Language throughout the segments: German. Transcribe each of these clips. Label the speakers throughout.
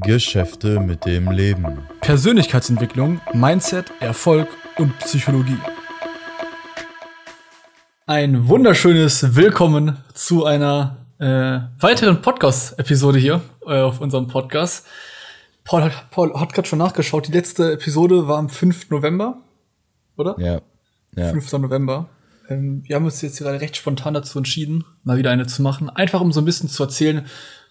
Speaker 1: Geschäfte mit dem Leben.
Speaker 2: Persönlichkeitsentwicklung, Mindset, Erfolg und Psychologie. Ein wunderschönes Willkommen zu einer äh, weiteren Podcast-Episode hier äh, auf unserem Podcast. Paul hat, Paul hat gerade schon nachgeschaut. Die letzte Episode war am 5. November, oder?
Speaker 1: Ja. ja.
Speaker 2: 5. November. Ähm, wir haben uns jetzt gerade recht spontan dazu entschieden, mal wieder eine zu machen. Einfach um so ein bisschen zu erzählen,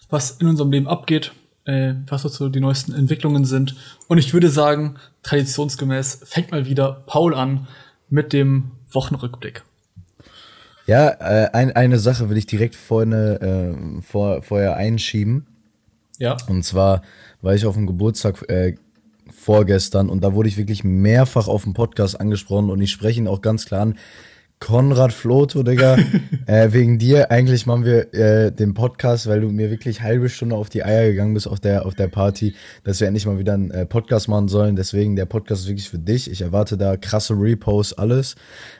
Speaker 2: was in unserem Leben abgeht, äh, was so die neuesten Entwicklungen sind. Und ich würde sagen, traditionsgemäß fängt mal wieder Paul an mit dem Wochenrückblick.
Speaker 1: Ja, äh, ein, eine Sache will ich direkt vorne, äh, vor, vorher einschieben.
Speaker 2: Ja.
Speaker 1: Und zwar war ich auf dem Geburtstag äh, vorgestern und da wurde ich wirklich mehrfach auf dem Podcast angesprochen und ich spreche ihn auch ganz klar an. Konrad Floto, Digga, äh, wegen dir. Eigentlich machen wir äh, den Podcast, weil du mir wirklich halbe Stunde auf die Eier gegangen bist auf der, auf der Party, dass wir endlich mal wieder einen äh, Podcast machen sollen. Deswegen, der Podcast ist wirklich für dich. Ich erwarte da krasse Reposts, alles.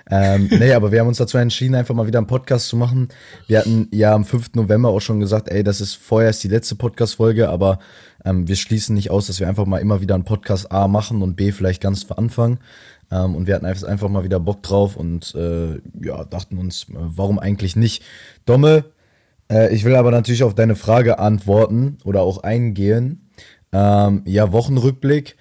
Speaker 1: Ähm, nee, aber wir haben uns dazu entschieden, einfach mal wieder einen Podcast zu machen. Wir hatten ja am 5. November auch schon gesagt, ey, das ist vorerst die letzte Podcast-Folge, aber ähm, wir schließen nicht aus, dass wir einfach mal immer wieder einen Podcast A machen und B vielleicht ganz zu Anfang. Ähm, und wir hatten einfach mal wieder Bock drauf und äh, ja, dachten uns, äh, warum eigentlich nicht? Domme, äh, ich will aber natürlich auf deine Frage antworten oder auch eingehen. Ähm, ja, Wochenrückblick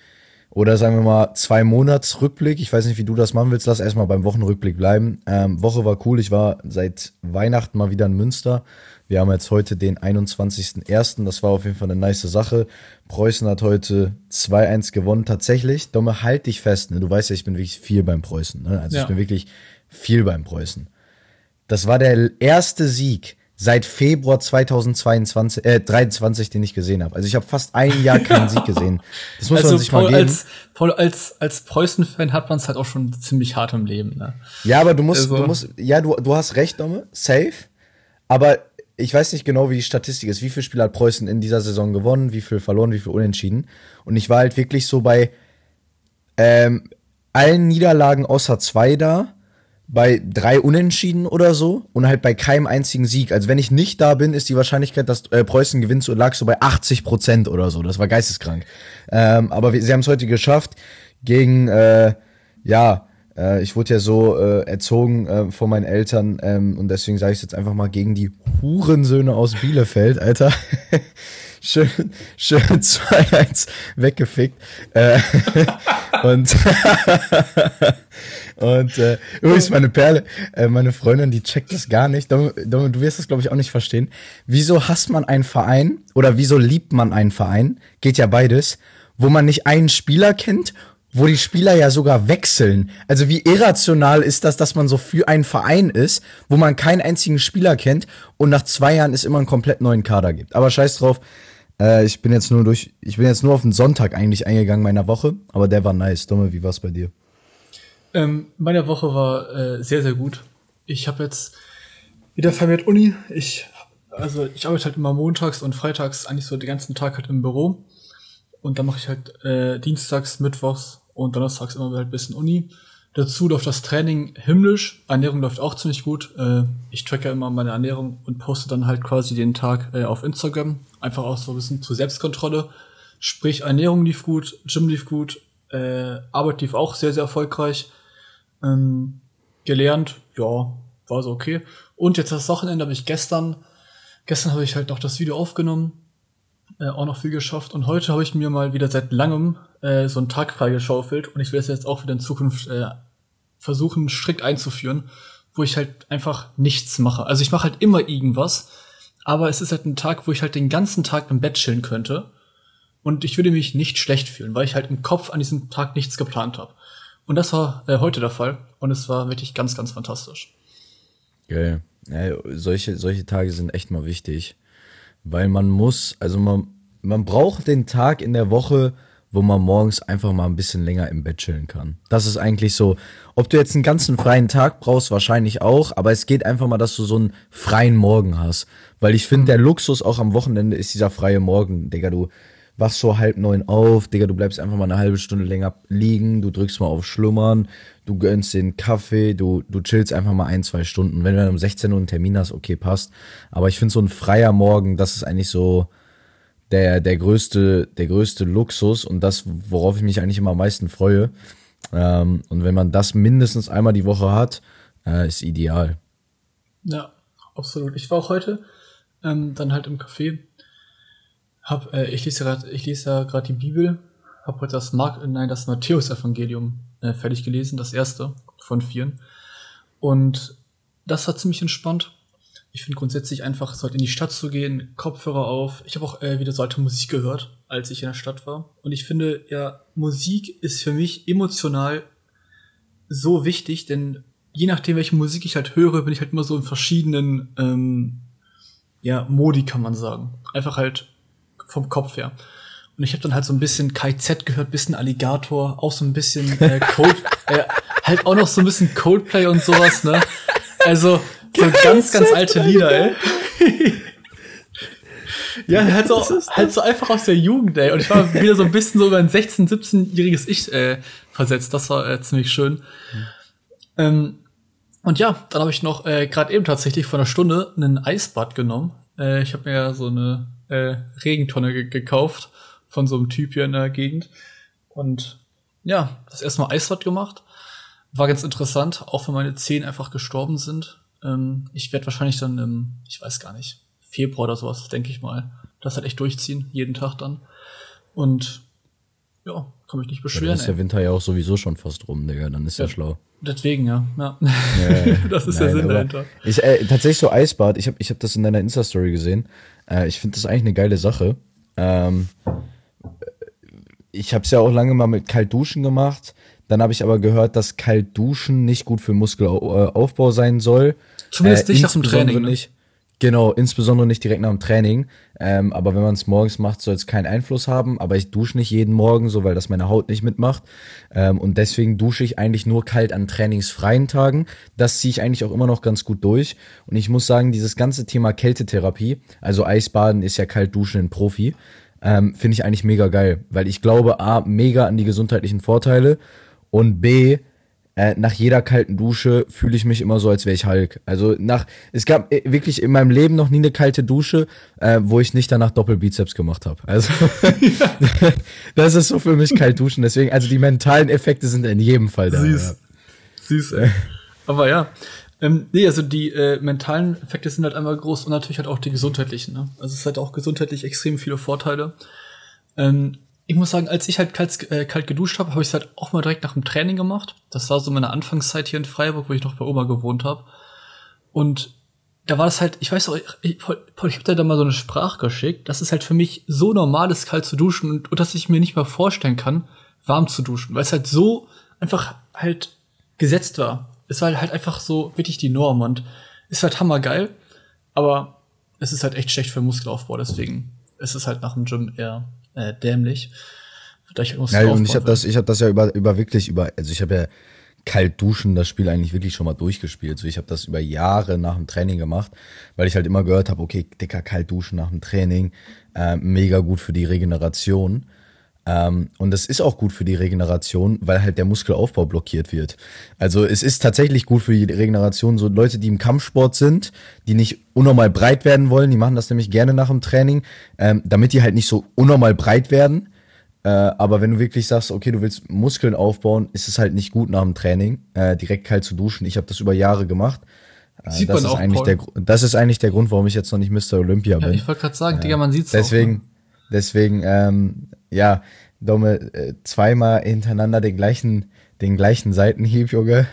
Speaker 1: oder sagen wir mal zwei Monatsrückblick. Ich weiß nicht, wie du das machen willst. Lass erstmal beim Wochenrückblick bleiben. Ähm, Woche war cool. Ich war seit Weihnachten mal wieder in Münster. Wir haben jetzt heute den 21.01. Das war auf jeden Fall eine nice Sache. Preußen hat heute 2-1 gewonnen. Tatsächlich, Domme, halt dich fest. Ne? Du weißt ja, ich bin wirklich viel beim Preußen. Ne? Also ja. ich bin wirklich viel beim Preußen. Das war der erste Sieg seit Februar 2022, äh, 23, den ich gesehen habe. Also ich habe fast ein Jahr keinen Sieg gesehen. Das muss also man sich Paul, mal geben.
Speaker 2: Als, Paul, als, als Preußen-Fan hat man es halt auch schon ziemlich hart im Leben. Ne?
Speaker 1: Ja, aber du musst, also. du musst, ja, du, du hast recht, Domme, safe. Aber ich weiß nicht genau, wie die Statistik ist. Wie viele Spiele hat Preußen in dieser Saison gewonnen, wie viel verloren, wie viel unentschieden. Und ich war halt wirklich so bei ähm, allen Niederlagen außer zwei da, bei drei Unentschieden oder so und halt bei keinem einzigen Sieg. Also wenn ich nicht da bin, ist die Wahrscheinlichkeit, dass äh, Preußen gewinnt, so lag so bei 80 Prozent oder so. Das war geisteskrank. Ähm, aber wir, sie haben es heute geschafft gegen, äh, ja, äh, ich wurde ja so äh, erzogen äh, von meinen Eltern ähm, und deswegen sage ich jetzt einfach mal gegen die Hurensöhne aus Bielefeld, Alter. schön, schön 2-1 weggefickt. Äh, und und äh, übrigens meine Perle, äh, meine Freundin, die checkt das gar nicht. Dom, Dom, du wirst das, glaube ich, auch nicht verstehen. Wieso hasst man einen Verein oder wieso liebt man einen Verein? Geht ja beides, wo man nicht einen Spieler kennt wo die Spieler ja sogar wechseln. Also wie irrational ist das, dass man so für einen Verein ist, wo man keinen einzigen Spieler kennt und nach zwei Jahren es immer einen komplett neuen Kader gibt. Aber scheiß drauf. Äh, ich bin jetzt nur durch, ich bin jetzt nur auf den Sonntag eigentlich eingegangen meiner Woche, aber der war nice. Dumme, wie war's bei dir?
Speaker 2: Ähm, meine Woche war äh, sehr, sehr gut. Ich habe jetzt wieder vermehrt Uni. Ich, also ich arbeite halt immer montags und freitags eigentlich so den ganzen Tag halt im Büro. Und dann mache ich halt äh, dienstags, mittwochs und donnerstags immer halt ein bisschen Uni. Dazu läuft das Training himmlisch. Ernährung läuft auch ziemlich gut. Äh, ich tracke immer meine Ernährung und poste dann halt quasi den Tag äh, auf Instagram. Einfach auch so ein bisschen zur Selbstkontrolle. Sprich, Ernährung lief gut, Gym lief gut, äh, Arbeit lief auch sehr, sehr erfolgreich. Ähm, gelernt, ja, war so okay. Und jetzt das Wochenende habe ich gestern, gestern habe ich halt noch das Video aufgenommen, äh, auch noch viel geschafft. Und heute habe ich mir mal wieder seit langem äh, so einen Tag freigeschaufelt und ich will es jetzt auch wieder in Zukunft äh, versuchen, strikt einzuführen, wo ich halt einfach nichts mache. Also ich mache halt immer irgendwas, aber es ist halt ein Tag, wo ich halt den ganzen Tag im Bett chillen könnte und ich würde mich nicht schlecht fühlen, weil ich halt im Kopf an diesem Tag nichts geplant habe. Und das war äh, heute der Fall und es war wirklich ganz, ganz fantastisch.
Speaker 1: Geil. Ja, solche, solche Tage sind echt mal wichtig, weil man muss, also man, man braucht den Tag in der Woche, wo man morgens einfach mal ein bisschen länger im Bett chillen kann. Das ist eigentlich so. Ob du jetzt einen ganzen freien Tag brauchst, wahrscheinlich auch, aber es geht einfach mal, dass du so einen freien Morgen hast. Weil ich finde, der Luxus auch am Wochenende ist dieser freie Morgen. Digga, du wachst so halb neun auf, Digga, du bleibst einfach mal eine halbe Stunde länger liegen, du drückst mal auf Schlummern, du gönnst den Kaffee, du, du chillst einfach mal ein, zwei Stunden. Wenn du dann um 16 Uhr einen Termin hast, okay, passt. Aber ich finde so ein freier Morgen, das ist eigentlich so, der, der größte, der größte Luxus und das, worauf ich mich eigentlich immer am meisten freue. Ähm, und wenn man das mindestens einmal die Woche hat, äh, ist ideal.
Speaker 2: Ja, absolut. Ich war auch heute ähm, dann halt im Café. Hab, äh, ich lese ja gerade, ich ja gerade die Bibel. Hab heute das Mark, nein, das Matthäus-Evangelium äh, fertig gelesen, das erste von vieren. Und das war ziemlich entspannt. Ich finde grundsätzlich einfach, so halt in die Stadt zu gehen, Kopfhörer auf. Ich habe auch äh, wieder so alte Musik gehört, als ich in der Stadt war. Und ich finde, ja, Musik ist für mich emotional so wichtig, denn je nachdem, welche Musik ich halt höre, bin ich halt immer so in verschiedenen ähm, ja, Modi, kann man sagen. Einfach halt vom Kopf her. Und ich habe dann halt so ein bisschen KZ gehört, bisschen Alligator, auch so ein bisschen äh, Cold, äh, halt auch noch so ein bisschen Coldplay und sowas, ne? Also so ganz, ganz alte Lieder, ey. ja, halt so, halt so einfach aus der Jugend, ey. Und ich war wieder so ein bisschen so über ein 16-, 17-jähriges Ich äh, versetzt. Das war äh, ziemlich schön. Mhm. Ähm, und ja, dann habe ich noch äh, gerade eben tatsächlich vor einer Stunde einen Eisbad genommen. Äh, ich habe mir ja so eine äh, Regentonne ge gekauft von so einem Typ hier in der Gegend. Und ja, das erste Mal Eisbad gemacht. War ganz interessant, auch wenn meine Zehen einfach gestorben sind. Ähm, ich werde wahrscheinlich dann im, ich weiß gar nicht, Februar oder sowas, denke ich mal, das halt echt durchziehen, jeden Tag dann. Und ja, kann mich nicht beschweren. Ja, dann
Speaker 1: ist der Winter ja auch sowieso schon fast rum, Digga, dann ist ja, ja schlau.
Speaker 2: Deswegen, ja. ja. ja das ist
Speaker 1: nein, der Sinn dahinter. Ich, äh, tatsächlich so Eisbad, ich habe ich hab das in deiner Insta-Story gesehen. Äh, ich finde das eigentlich eine geile Sache. Ähm, ich habe es ja auch lange mal mit Kaltduschen gemacht. Dann habe ich aber gehört, dass Kaltduschen nicht gut für Muskelaufbau sein soll.
Speaker 2: Zumindest äh, nicht nach dem Training. Ne?
Speaker 1: Nicht. Genau, insbesondere nicht direkt nach dem Training. Ähm, aber wenn man es morgens macht, soll es keinen Einfluss haben. Aber ich dusche nicht jeden Morgen, so weil das meine Haut nicht mitmacht. Ähm, und deswegen dusche ich eigentlich nur kalt an trainingsfreien Tagen. Das ziehe ich eigentlich auch immer noch ganz gut durch. Und ich muss sagen, dieses ganze Thema Kältetherapie, also Eisbaden ist ja kalt duschen in Profi, ähm, finde ich eigentlich mega geil. Weil ich glaube, A, mega an die gesundheitlichen Vorteile und B, äh, nach jeder kalten Dusche fühle ich mich immer so, als wäre ich Hulk. Also nach, es gab äh, wirklich in meinem Leben noch nie eine kalte Dusche, äh, wo ich nicht danach Doppelbizeps gemacht habe. Also das ist so für mich kalt duschen. Deswegen, also die mentalen Effekte sind in jedem Fall da.
Speaker 2: Süß. Ja. Süß, ey. Aber ja. Ähm, nee, also die äh, mentalen Effekte sind halt einmal groß und natürlich halt auch die gesundheitlichen. Ne? Also es hat auch gesundheitlich extrem viele Vorteile. Ähm, ich muss sagen, als ich halt kalt, äh, kalt geduscht habe, habe ich es halt auch mal direkt nach dem Training gemacht. Das war so meine Anfangszeit hier in Freiburg, wo ich noch bei Oma gewohnt habe. Und da war das halt, ich weiß auch, ich, ich, ich habe dir da mal so eine Sprache geschickt. Das ist halt für mich so normal ist, kalt zu duschen und, und dass ich mir nicht mal vorstellen kann, warm zu duschen, weil es halt so einfach halt gesetzt war. Es war halt einfach so wirklich die Norm und ist halt hammergeil, aber es ist halt echt schlecht für Muskelaufbau, deswegen ist es halt nach dem Gym eher äh, dämlich.
Speaker 1: Ich ja, und ich habe das, ich habe das ja über, über wirklich über, also ich habe ja kalt duschen das Spiel eigentlich wirklich schon mal durchgespielt. So, ich habe das über Jahre nach dem Training gemacht, weil ich halt immer gehört habe, okay, dicker kalt duschen nach dem Training, äh, mega gut für die Regeneration. Ähm, und es ist auch gut für die Regeneration, weil halt der Muskelaufbau blockiert wird. Also es ist tatsächlich gut für die Regeneration. So Leute, die im Kampfsport sind, die nicht unnormal breit werden wollen, die machen das nämlich gerne nach dem Training, ähm, damit die halt nicht so unnormal breit werden. Äh, aber wenn du wirklich sagst, okay, du willst Muskeln aufbauen, ist es halt nicht gut nach dem Training, äh, direkt kalt zu duschen. Ich habe das über Jahre gemacht. Äh, sieht das man ist auch, eigentlich der, das ist eigentlich der Grund, warum ich jetzt noch nicht Mr. Olympia ja, bin.
Speaker 2: Ich wollte gerade sagen, Digga, man sieht's
Speaker 1: deswegen, auch. Ne? Deswegen, ähm, ja, Domme, äh, zweimal hintereinander den gleichen, den gleichen Seitenhieb, Junge.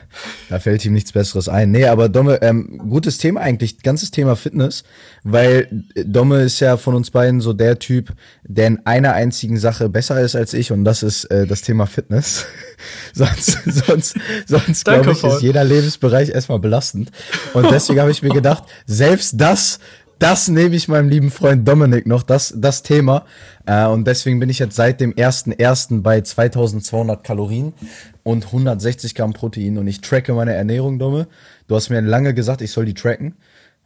Speaker 1: Da fällt ihm nichts Besseres ein. Nee, aber Domme, ähm, gutes Thema eigentlich, ganzes Thema Fitness, weil äh, Domme ist ja von uns beiden so der Typ, der in einer einzigen Sache besser ist als ich und das ist äh, das Thema Fitness. sonst, sonst, sonst glaube ich, ist jeder Lebensbereich erstmal belastend. Und deswegen habe ich mir gedacht, selbst das das nehme ich meinem lieben Freund Dominik noch, das, das Thema. Äh, und deswegen bin ich jetzt seit dem 1.1. bei 2200 Kalorien und 160 Gramm Protein und ich tracke meine Ernährung, Domme. Du hast mir lange gesagt, ich soll die tracken.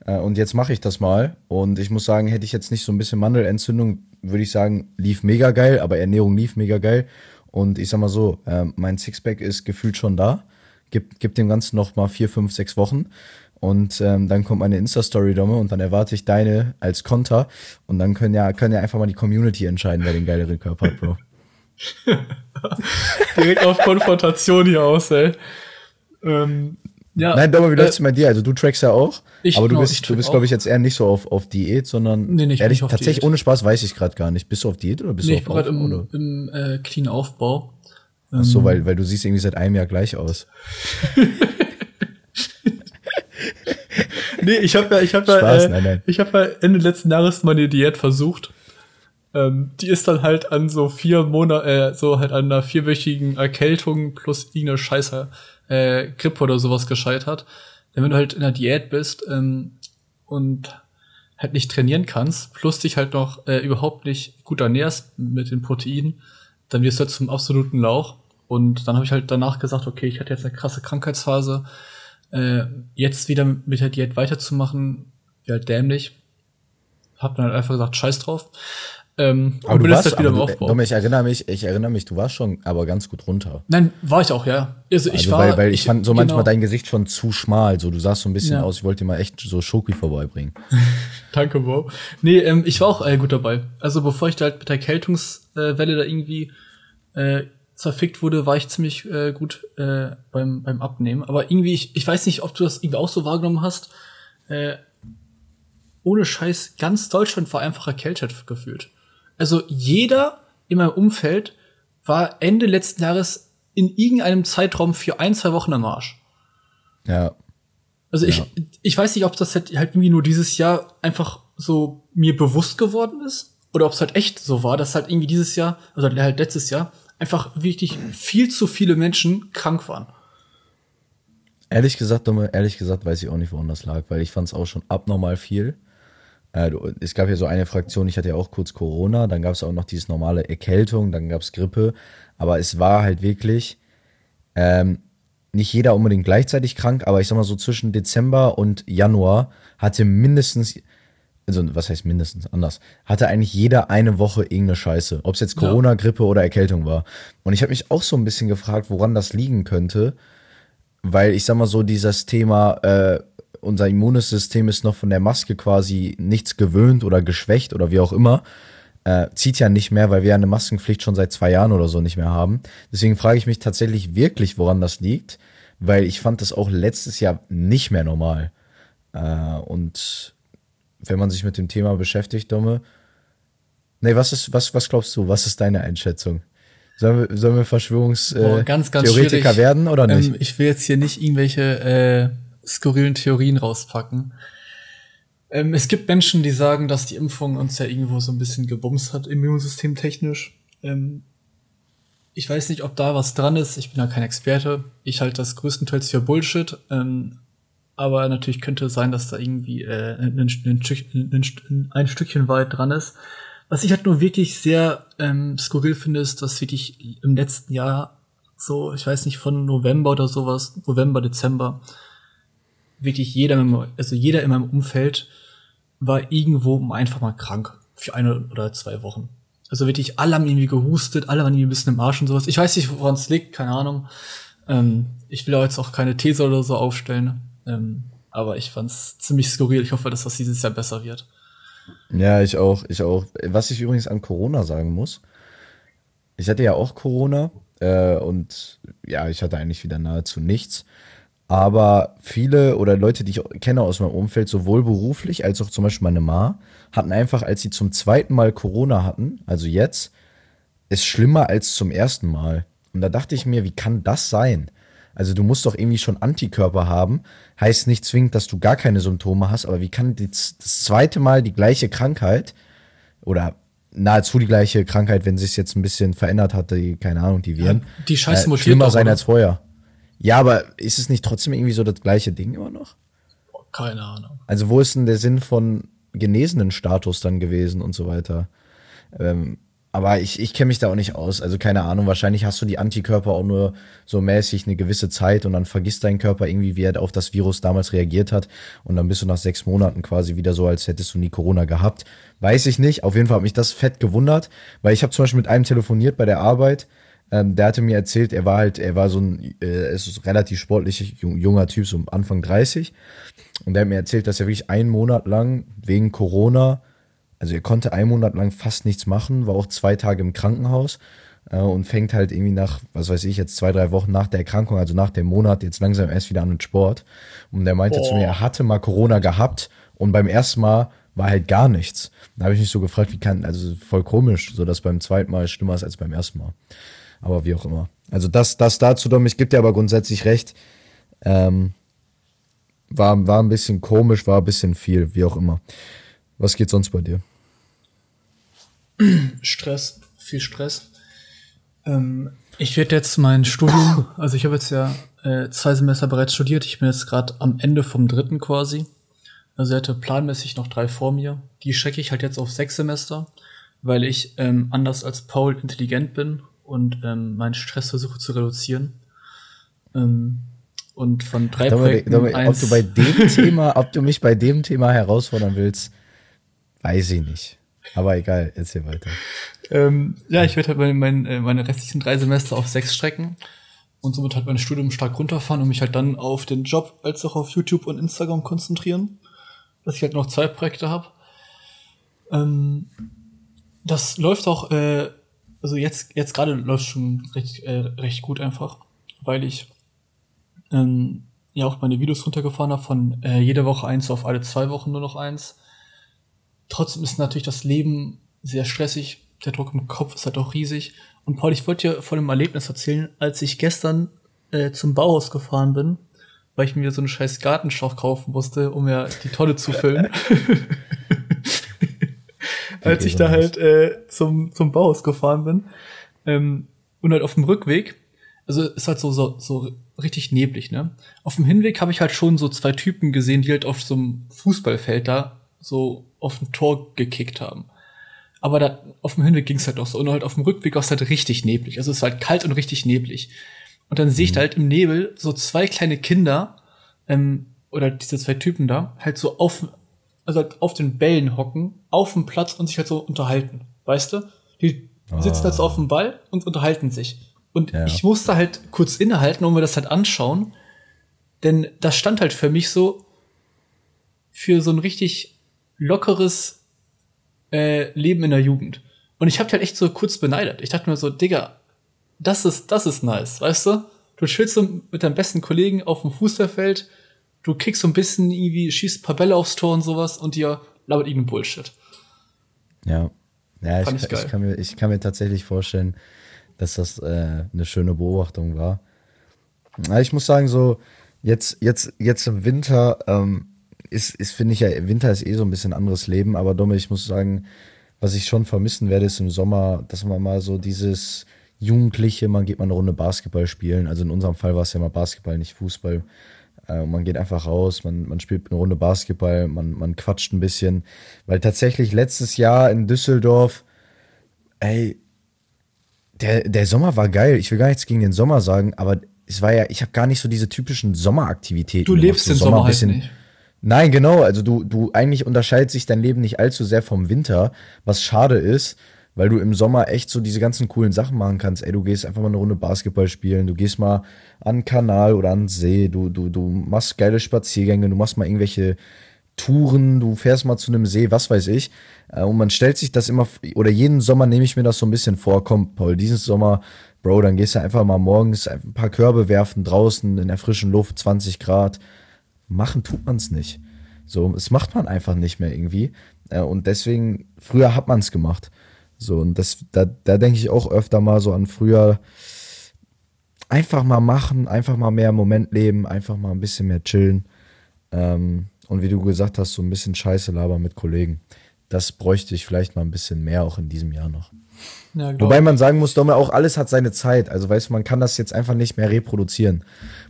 Speaker 1: Äh, und jetzt mache ich das mal. Und ich muss sagen, hätte ich jetzt nicht so ein bisschen Mandelentzündung, würde ich sagen, lief mega geil, aber Ernährung lief mega geil. Und ich sag mal so, äh, mein Sixpack ist gefühlt schon da. Gibt, gibt dem Ganzen noch mal vier, fünf, sechs Wochen. Und ähm, dann kommt meine Insta-Story, Domme, und dann erwarte ich deine als Konter. Und dann können ja, können ja einfach mal die Community entscheiden, wer den geileren Körper hat, Bro.
Speaker 2: Direkt auf Konfrontation hier aus, ey. Ähm, ja,
Speaker 1: Nein, Domme, wie
Speaker 2: äh,
Speaker 1: läuft's bei dir? Also du trackst ja auch,
Speaker 2: Ich-
Speaker 1: aber du
Speaker 2: genau, ich
Speaker 1: bist, du bist, glaube ich, jetzt eher nicht so auf, auf Diät, sondern
Speaker 2: Nee, nee, ich
Speaker 1: ehrlich, tatsächlich
Speaker 2: Diät.
Speaker 1: ohne Spaß weiß ich gerade gar nicht. Bist du auf Diät oder bist
Speaker 2: nee,
Speaker 1: du
Speaker 2: ich
Speaker 1: auf
Speaker 2: bin gerade im, im äh, clean Aufbau.
Speaker 1: Ach so, weil, weil du siehst irgendwie seit einem Jahr gleich aus.
Speaker 2: Nee, ich habe ja, ich habe ja, äh,
Speaker 1: nein, nein.
Speaker 2: ich habe ja Ende letzten Jahres meine Diät versucht. Ähm, die ist dann halt an so vier Monate, äh, so halt an einer vierwöchigen Erkältung plus irgendeine Scheiße äh, Grippe oder sowas gescheitert. Denn wenn du halt in der Diät bist ähm, und halt nicht trainieren kannst, plus dich halt noch äh, überhaupt nicht gut ernährst mit den Proteinen, dann wirst du halt zum absoluten Lauch. Und dann habe ich halt danach gesagt, okay, ich hatte jetzt eine krasse Krankheitsphase. Äh, jetzt wieder mit der Diät weiterzumachen, wäre halt dämlich. Hab dann halt einfach gesagt, scheiß drauf. Ähm,
Speaker 1: Aber du warst,
Speaker 2: halt wieder
Speaker 1: aber
Speaker 2: im
Speaker 1: du,
Speaker 2: Aufbau.
Speaker 1: Domme, ich erinnere mich, ich erinnere mich, du warst schon aber ganz gut runter.
Speaker 2: Nein, war ich auch, ja. Also ich
Speaker 1: Also,
Speaker 2: war,
Speaker 1: weil, weil ich, fand so manchmal
Speaker 2: genau.
Speaker 1: dein Gesicht schon zu schmal. So, du sahst so ein bisschen
Speaker 2: Ja.
Speaker 1: aus, ich wollte dir mal echt so Schoki vorbeibringen.
Speaker 2: Danke, Bro. Nee, ähm, ich war auch äh, gut dabei. Also bevor ich da halt mit der Erkältungswelle da irgendwie äh, zerfickt wurde, war ich ziemlich äh, gut äh, beim, beim Abnehmen. Aber irgendwie, ich, ich weiß nicht, ob du das irgendwie auch so wahrgenommen hast. Äh, ohne Scheiß, ganz Deutschland war einfach erkältet gefühlt. Also jeder in meinem Umfeld war Ende letzten Jahres in irgendeinem Zeitraum für ein, zwei Wochen am Arsch.
Speaker 1: Ja.
Speaker 2: Also ich,
Speaker 1: Ja.
Speaker 2: ich weiß nicht, ob das halt, halt irgendwie nur dieses Jahr einfach so mir bewusst geworden ist oder ob es halt echt so war, dass halt irgendwie dieses Jahr, also halt letztes Jahr, einfach wirklich viel zu viele Menschen krank waren.
Speaker 1: Ehrlich gesagt, Dumme, ehrlich gesagt weiß ich auch nicht, woran das lag, weil ich fand es auch schon abnormal viel. Äh, es gab ja so eine Fraktion, ich hatte ja auch kurz Corona, dann gab es auch noch dieses normale Erkältung, dann gab es Grippe, aber es war halt wirklich ähm, nicht jeder unbedingt gleichzeitig krank, aber ich sag mal so zwischen Dezember und Januar hatte mindestens, also was heißt mindestens anders, hatte eigentlich jeder eine Woche irgendeine Scheiße, ob es jetzt
Speaker 2: Ja.
Speaker 1: Corona, Grippe oder Erkältung war. Und ich habe mich auch so ein bisschen gefragt, woran das liegen könnte, weil ich sag mal so, dieses Thema, äh, unser Immunsystem ist noch von der Maske quasi nichts gewöhnt oder geschwächt oder wie auch immer, äh, zieht ja nicht mehr, weil wir ja eine Maskenpflicht schon seit zwei Jahren oder so nicht mehr haben. Deswegen frage ich mich tatsächlich wirklich, woran das liegt, weil ich fand das auch letztes Jahr nicht mehr normal. Äh, und wenn man sich mit dem Thema beschäftigt, Domme, nee, was ist, was, was glaubst du, was ist deine Einschätzung? Sollen wir, sollen wir Verschwörungstheoretiker äh, werden oder nicht?
Speaker 2: Ähm, ich will jetzt hier nicht irgendwelche äh, skurrilen Theorien rauspacken. Ähm, es gibt Menschen, die sagen, dass die Impfung uns ja irgendwo so ein bisschen gebumst hat, Immunsystem technisch. Ähm, ich weiß nicht, ob da was dran ist. Ich bin ja kein Experte. Ich halte das größtenteils für Bullshit. Ähm, aber natürlich könnte sein, dass da irgendwie äh, ein, ein, ein, Stück- ein Stückchen weit dran ist. Was ich halt nur wirklich sehr ähm, skurril finde, ist, dass wirklich im letzten Jahr so, ich weiß nicht, von November oder sowas, November, Dezember, wirklich jeder, also jeder in meinem Umfeld war irgendwo einfach mal krank. Für eine oder zwei Wochen. Also wirklich, alle haben irgendwie gehustet, alle waren irgendwie ein bisschen im Arsch und sowas. Ich weiß nicht, woran es liegt, keine Ahnung. Ähm, ich will auch jetzt auch keine These oder so aufstellen. Ähm, aber ich fand's ziemlich skurril. Ich hoffe, dass das dieses Jahr besser wird.
Speaker 1: Ja, ich auch, ich auch. Was ich übrigens an Corona sagen muss, ich hatte ja auch Corona äh, und ja, ich hatte eigentlich wieder nahezu nichts. Aber viele oder Leute, die ich kenne aus meinem Umfeld, sowohl beruflich als auch zum Beispiel meine Ma, hatten einfach, als sie zum zweiten Mal Corona hatten, also jetzt, ist schlimmer als zum ersten Mal. Und da dachte ich mir, wie kann das sein? Also du musst doch irgendwie schon Antikörper haben. Heißt nicht zwingend, dass du gar keine Symptome hast, aber wie kann das zweite Mal die gleiche Krankheit oder nahezu die gleiche Krankheit, wenn sich jetzt ein bisschen verändert hat, die, keine Ahnung, die Viren,
Speaker 2: Ja, die Scheiße
Speaker 1: äh,
Speaker 2: mutiert
Speaker 1: schlimmer
Speaker 2: doch,
Speaker 1: sein
Speaker 2: oder?
Speaker 1: als vorher. Ja, aber ist es nicht trotzdem irgendwie so das gleiche Ding immer noch?
Speaker 2: Keine Ahnung.
Speaker 1: Also wo ist denn der Sinn von genesenen Status dann gewesen und so weiter? Ähm, aber ich, ich kenne mich da auch nicht aus. Also keine Ahnung, wahrscheinlich hast du die Antikörper auch nur so mäßig eine gewisse Zeit und dann vergisst dein Körper irgendwie, wie er auf das Virus damals reagiert hat. Und dann bist du nach sechs Monaten quasi wieder so, als hättest du nie Corona gehabt. Weiß ich nicht. Auf jeden Fall hat mich das fett gewundert, weil ich habe zum Beispiel mit einem telefoniert bei der Arbeit. Ähm, der hatte mir erzählt, er war halt, er war so ein, äh, ist ein relativ sportlich junger Typ, so Anfang 30. Und der hat mir erzählt, dass er wirklich einen Monat lang wegen Corona, also er konnte einen Monat lang fast nichts machen, war auch zwei Tage im Krankenhaus äh, und fängt halt irgendwie nach, was weiß ich, jetzt zwei, drei Wochen nach der Erkrankung, also nach dem Monat, jetzt langsam erst wieder an den Sport. Und der meinte oh. zu mir, er hatte mal Corona gehabt und beim ersten Mal war halt gar nichts. Da habe ich mich so gefragt, wie kann, also voll komisch, so dass beim zweiten Mal schlimmer ist als beim ersten Mal. Aber wie auch immer. Also das, das dazu, Dom, ich gebe dir aber grundsätzlich recht. Ähm, war, war ein bisschen komisch, war ein bisschen viel, wie auch immer. Was geht sonst bei dir?
Speaker 2: Stress, viel Stress. Ähm, ich werde jetzt mein Studium, also ich habe jetzt ja äh, zwei Semester bereits studiert. Ich bin jetzt gerade am Ende vom dritten quasi. Also er hatte planmäßig noch drei vor mir. Die schrecke ich halt jetzt auf sechs Semester, weil ich ähm, anders als Paul intelligent bin und ähm, meinen Stress versuche zu reduzieren. Ähm, und von drei
Speaker 1: Dominik, Projekten Dominik, eins Ob du bei dem Thema, ob du mich bei dem Thema herausfordern willst, weiß ich nicht. Aber egal, erzähl weiter.
Speaker 2: Ähm, ja, ich werde halt mein, mein, äh, meine restlichen drei Semester auf sechs strecken und somit halt mein Studium stark runterfahren und mich halt dann auf den Job als auch auf YouTube und Instagram konzentrieren. Dass ich halt noch zwei Projekte habe. Ähm, das läuft auch, äh, also jetzt, jetzt gerade läuft schon recht, äh, recht gut einfach, weil ich ähm, ja auch meine Videos runtergefahren habe von äh, jede Woche eins auf alle zwei Wochen nur noch eins. Trotzdem ist natürlich das Leben sehr stressig. Der Druck im Kopf ist halt auch riesig. Und Paul, ich wollte dir von einem Erlebnis erzählen, als ich gestern äh, zum Bauhaus gefahren bin, weil ich mir so einen scheiß Gartenschlauch kaufen musste, um ja die Tonne zu füllen. als ich da halt äh, zum, zum Bauhaus gefahren bin. Ähm, und halt auf dem Rückweg, also ist halt so, so, so richtig neblig, ne? Auf dem Hinweg habe ich halt schon so zwei Typen gesehen, die halt auf so einem Fußballfeld da so auf ein Tor gekickt haben. Aber da, auf dem Hinweg ging es halt auch so. Und halt auf dem Rückweg war es halt richtig neblig. Also es war halt kalt und richtig neblig. Und dann sehe ich da mhm. halt im Nebel so zwei kleine Kinder, ähm, oder diese zwei Typen da, halt so auf, also halt auf den Bällen hocken, auf dem Platz und sich halt so unterhalten. Weißt du? Die sitzen halt so auf dem Ball und unterhalten sich. Und ja. ich musste halt kurz innehalten und mir das halt anschauen. Denn das stand halt für mich so für so ein richtig lockeres äh, Leben in der Jugend. Und ich hab halt echt so kurz beneidet. Ich dachte mir so, Digga, das ist, das ist nice, weißt du? Du chillst so mit deinem besten Kollegen auf dem Fußballfeld, du kickst so ein bisschen irgendwie, schießt ein paar Bälle aufs Tor und sowas und dir labert irgendein Bullshit.
Speaker 1: Ja. Ja, ich, ich, ich, kann mir, ich kann mir tatsächlich vorstellen, dass das äh, eine schöne Beobachtung war. Ja, ich muss sagen, so jetzt, jetzt, jetzt im Winter ähm, ist, ist finde ich ja, Winter ist eh so ein bisschen anderes Leben, aber Domme, ich muss sagen, was ich schon vermissen werde, ist im Sommer, dass man mal so dieses Jugendliche, man geht mal eine Runde Basketball spielen. Also in unserem Fall war es ja mal Basketball, nicht Fußball. Äh, man geht einfach raus, man, man spielt eine Runde Basketball, man, man quatscht ein bisschen. Weil tatsächlich letztes Jahr in Düsseldorf, ey, der, der Sommer war geil. Ich will gar nichts gegen den Sommer sagen, aber es war ja, ich habe gar nicht so diese typischen Sommeraktivitäten.
Speaker 2: Du lebst den Sommer, Sommer halt nicht.
Speaker 1: Nein, genau. Also du, du eigentlich unterscheidet sich dein Leben nicht allzu sehr vom Winter, was schade ist, weil du im Sommer echt so diese ganzen coolen Sachen machen kannst. Ey, du gehst einfach mal eine Runde Basketball spielen, du gehst mal an den Kanal oder an den See, du, du, du machst geile Spaziergänge, du machst mal irgendwelche Touren, du fährst mal zu einem See, was weiß ich. Äh, und man stellt sich das immer, oder jeden Sommer nehme ich mir das so ein bisschen vor, komm, Paul, diesen Sommer, Bro, dann gehst du einfach mal morgens ein paar Körbe werfen draußen in der frischen Luft, 20 Grad. Machen tut man es nicht. So, es macht man einfach nicht mehr irgendwie. Äh, und deswegen, früher hat man es gemacht. So, und das, da, da denke ich auch öfter mal so an früher. Einfach mal machen, einfach mal mehr im Moment leben, einfach mal ein bisschen mehr chillen. Ähm, und wie du gesagt hast, so ein bisschen Scheiße labern mit Kollegen. Das bräuchte ich vielleicht mal ein bisschen mehr auch in diesem Jahr noch. Ja, Wobei man sagen muss, Domme, auch alles hat seine Zeit. Also weißt du, man kann das jetzt einfach nicht mehr reproduzieren.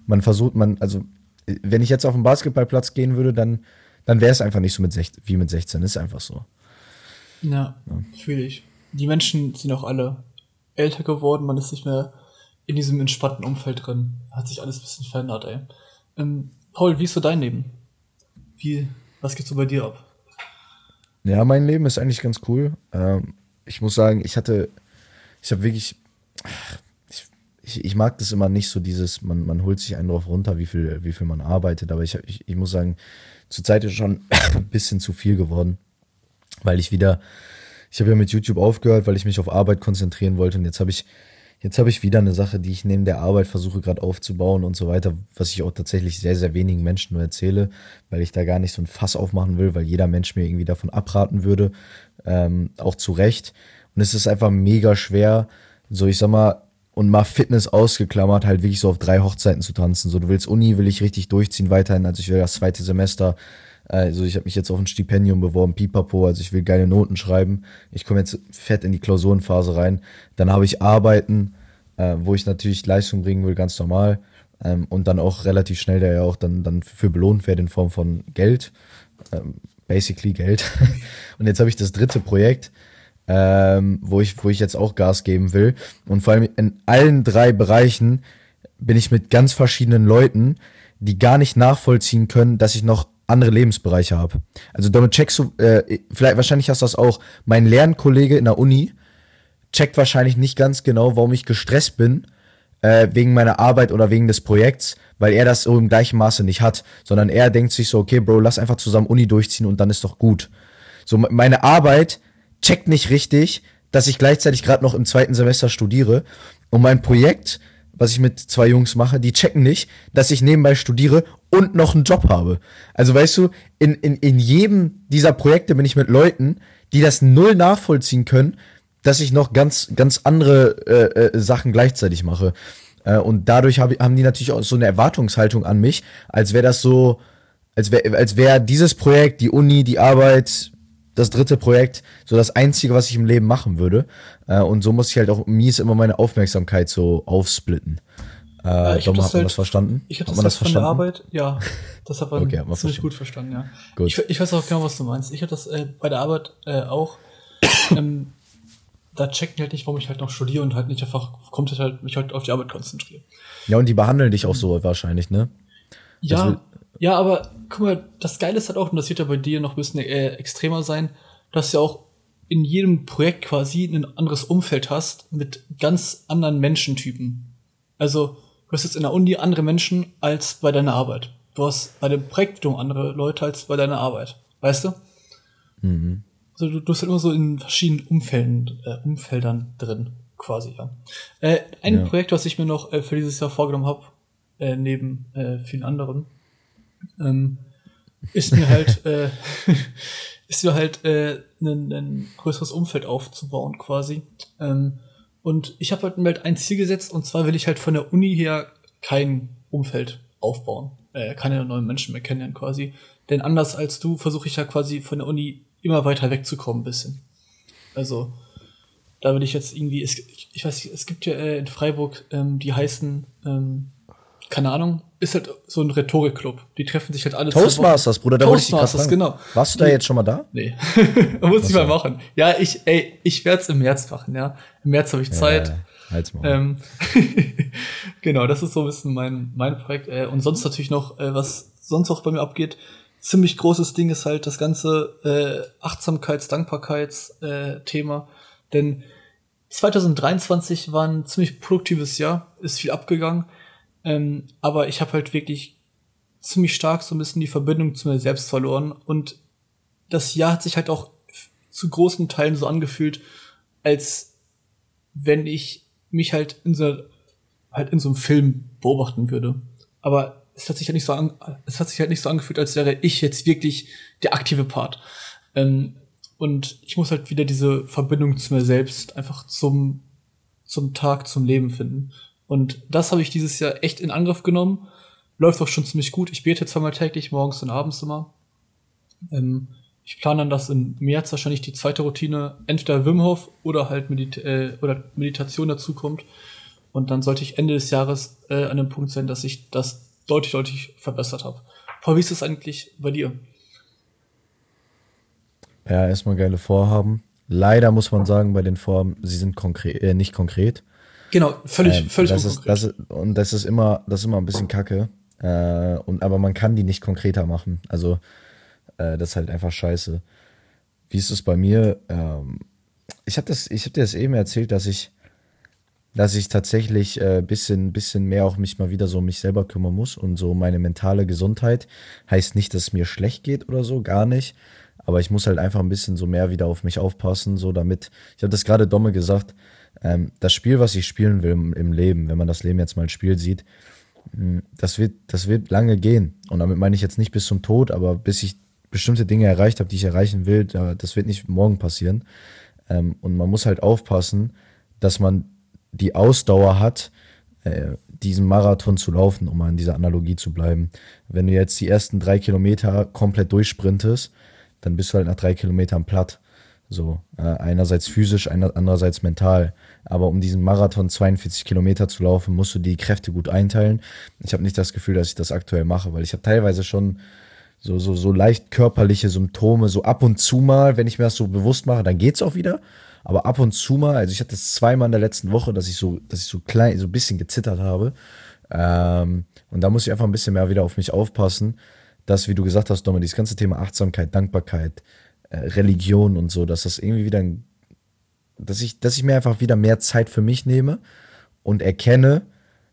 Speaker 1: Man versucht, man, also wenn ich jetzt auf den Basketballplatz gehen würde, dann, dann wäre es einfach nicht so mit 16, wie mit 16. Ist einfach so.
Speaker 2: Ja, ja. fühle ich. Die Menschen sind auch alle älter geworden, man ist nicht mehr in diesem entspannten Umfeld drin. Hat sich alles ein bisschen verändert, ey. Ähm, Paul, wie ist so dein Leben? Wie, was geht so bei dir ab?
Speaker 1: Ja, mein Leben ist eigentlich ganz cool. Ähm, ich muss sagen, ich hatte, ich habe wirklich, ich ich, ich mag das immer nicht so dieses, man, man holt sich einen drauf runter, wie viel, wie viel man arbeitet, aber ich, ich, ich muss sagen, zurzeit ist schon ein bisschen zu viel geworden, weil ich wieder, ich habe ja mit YouTube aufgehört, weil ich mich auf Arbeit konzentrieren wollte. Und jetzt habe ich, jetzt habe ich wieder eine Sache, die ich neben der Arbeit versuche gerade aufzubauen und so weiter, was ich auch tatsächlich sehr, sehr wenigen Menschen nur erzähle, weil ich da gar nicht so ein Fass aufmachen will, weil jeder Mensch mir irgendwie davon abraten würde, ähm, auch zu Recht. Und es ist einfach mega schwer, so ich sag mal, und mal Fitness ausgeklammert, halt wirklich so auf drei Hochzeiten zu tanzen. So, du willst Uni, will ich richtig durchziehen weiterhin. Also ich will das zweite Semester. Also ich habe mich jetzt auf ein Stipendium beworben, pipapo. Also ich will geile Noten schreiben. Ich komme jetzt fett in die Klausurenphase rein. Dann habe ich Arbeiten, äh, wo ich natürlich Leistung bringen will, ganz normal. Ähm, und dann auch relativ schnell der ja auch dann, dann für belohnt werde in Form von Geld. Ähm, basically Geld. und jetzt habe ich das dritte Projekt ähm, wo, ich, wo ich jetzt auch Gas geben will. Und vor allem in allen drei Bereichen bin ich mit ganz verschiedenen Leuten, die gar nicht nachvollziehen können, dass ich noch andere Lebensbereiche habe. Also damit checkst du, äh, vielleicht wahrscheinlich hast du das auch, mein Lernkollege in der Uni checkt wahrscheinlich nicht ganz genau, warum ich gestresst bin, äh, wegen meiner Arbeit oder wegen des Projekts, weil er das so im gleichen Maße nicht hat, sondern er denkt sich so, okay, Bro, lass einfach zusammen Uni durchziehen und dann ist doch gut. So, meine Arbeit checkt nicht richtig, dass ich gleichzeitig gerade noch im zweiten Semester studiere und mein Projekt, was ich mit zwei Jungs mache, die checken nicht, dass ich nebenbei studiere und noch einen Job habe. Also weißt du, in, in, in jedem dieser Projekte bin ich mit Leuten, die das null nachvollziehen können, dass ich noch ganz, ganz andere äh, äh, Sachen gleichzeitig mache. Äh, und dadurch hab, haben die natürlich auch so eine Erwartungshaltung an mich, als wäre das so, als wäre als wär dieses Projekt, die Uni, die Arbeit, das dritte Projekt so das einzige, was ich im Leben machen würde. Äh, und so muss ich halt auch mies immer meine Aufmerksamkeit so aufsplitten. Äh, ja, ich Dom, hat man
Speaker 2: halt,
Speaker 1: das verstanden?
Speaker 2: Ich habe das, das von der Arbeit, ja, das hat man okay, ziemlich verstanden. gut verstanden, ja. Gut. Ich, ich, weiß auch genau, was du meinst. Ich habe das äh, bei der Arbeit äh, auch. ähm, da checken die halt nicht, warum ich halt noch studiere und halt nicht einfach kommt halt mich halt auf die Arbeit konzentriere.
Speaker 1: Ja, und die behandeln dich auch so wahrscheinlich, ne?
Speaker 2: Ja, ja, aber guck mal, das Geile ist halt auch, und das wird ja bei dir noch ein bisschen äh, extremer sein, dass du ja auch in jedem Projekt quasi ein anderes Umfeld hast mit ganz anderen Menschentypen. Also, du hast jetzt in der Uni andere Menschen als bei deiner Arbeit. Du hast bei der Projektbildung andere Leute als bei deiner Arbeit. Weißt du? Mhm. Also, du, du bist halt immer so in verschiedenen Umfelden, äh, Umfeldern drin, quasi, ja. Äh, ein ja. Projekt, was ich mir noch äh, für dieses Jahr vorgenommen habe, äh, neben äh, vielen anderen, ähm, ist mir halt, äh, ist mir halt äh, ein, ein größeres Umfeld aufzubauen quasi. Ähm, und ich habe halt mir halt ein Ziel gesetzt und zwar will ich halt von der Uni her kein Umfeld aufbauen, äh, keine neuen Menschen mehr kennenlernen quasi. Denn anders als du versuche ich ja quasi von der Uni immer weiter wegzukommen, ein bisschen. Also da will ich jetzt irgendwie, es, ich weiß nicht, es gibt ja äh, in Freiburg, ähm, die heißen, ähm, keine Ahnung, ist halt so ein Rhetorikclub. Die treffen sich halt alle
Speaker 1: Toastmasters, Bruder, da
Speaker 2: Toastmasters, genau.
Speaker 1: Warst du da jetzt schon mal da?
Speaker 2: Nee. Muss ich mal machen. Ja, ich, ey, ich werde es im März machen, ja. Im März habe ich Zeit. Ja, halt's mal. Ähm, genau, das ist so ein bisschen mein, mein Projekt. Äh, und sonst natürlich noch, äh, was sonst auch bei mir abgeht, ziemlich großes Ding ist halt das ganze äh, Achtsamkeits-, Dankbarkeits-Thema. Äh, Denn 2023 war ein ziemlich produktives Jahr, ist viel abgegangen. Ähm, aber ich habe halt wirklich ziemlich stark so ein bisschen die Verbindung zu mir selbst verloren. Und das Jahr hat sich halt auch zu großen Teilen so angefühlt, als wenn ich mich halt in so, halt in so einem Film beobachten würde. Aber es hat sich halt nicht so an, es hat sich halt nicht so angefühlt, als wäre ich jetzt wirklich der aktive Part. Ähm, und ich muss halt wieder diese Verbindung zu mir selbst einfach zum, zum Tag, zum Leben finden. Und das habe ich dieses Jahr echt in Angriff genommen. Läuft auch schon ziemlich gut. Ich bete zweimal täglich, morgens und abends immer. Ähm, ich plane dann, dass im März wahrscheinlich die zweite Routine entweder Wim Hof oder halt Medit äh, oder Meditation dazu kommt. Und dann sollte ich Ende des Jahres äh, an dem Punkt sein, dass ich das deutlich, deutlich verbessert habe. Paul, wie ist es eigentlich bei dir?
Speaker 1: Ja, erstmal geile Vorhaben. Leider muss man sagen, bei den Vorhaben, sie sind konkret, äh, nicht konkret.
Speaker 2: Genau, völlig, ähm, völlig
Speaker 1: das ist, das ist, Und das ist immer, das ist immer ein bisschen kacke. Äh, und, aber man kann die nicht konkreter machen. Also, äh, das ist halt einfach scheiße. Wie ist es bei mir? Ähm, ich habe das, ich habe dir das eben erzählt, dass ich dass ich tatsächlich äh, bisschen, bisschen mehr auch mich mal wieder so um mich selber kümmern muss und so meine mentale Gesundheit. Heißt nicht, dass es mir schlecht geht oder so, gar nicht. Aber ich muss halt einfach ein bisschen so mehr wieder auf mich aufpassen, so damit, ich habe das gerade Domme gesagt, ähm, das Spiel, was ich spielen will im, Leben, wenn man das Leben jetzt mal als Spiel sieht, mh, das wird, das wird lange gehen. Und damit meine ich jetzt nicht bis zum Tod, aber bis ich bestimmte Dinge erreicht habe, die ich erreichen will, das wird nicht morgen passieren. Ähm, und man muss halt aufpassen, dass man die Ausdauer hat, äh, diesen Marathon zu laufen, um an dieser Analogie zu bleiben. Wenn du jetzt die ersten drei Kilometer komplett durchsprintest, dann bist du halt nach drei Kilometern platt. So, äh, einerseits physisch, einer, andererseits mental. Aber um diesen Marathon 42 Kilometer zu laufen, musst du die Kräfte gut einteilen. Ich habe nicht das Gefühl, dass ich das aktuell mache, weil ich habe teilweise schon so, so, so leicht körperliche Symptome, so ab und zu mal, wenn ich mir das so bewusst mache, dann geht's auch wieder. Aber ab und zu mal, also ich hatte es zweimal in der letzten Woche, dass ich so, dass ich so klein, so ein bisschen gezittert habe. Ähm, und da muss ich einfach ein bisschen mehr wieder auf mich aufpassen, dass, wie du gesagt hast, Dominik, das ganze Thema Achtsamkeit, Dankbarkeit, Religion und so, dass das irgendwie wieder, dass ich, dass ich mir einfach wieder mehr Zeit für mich nehme und erkenne,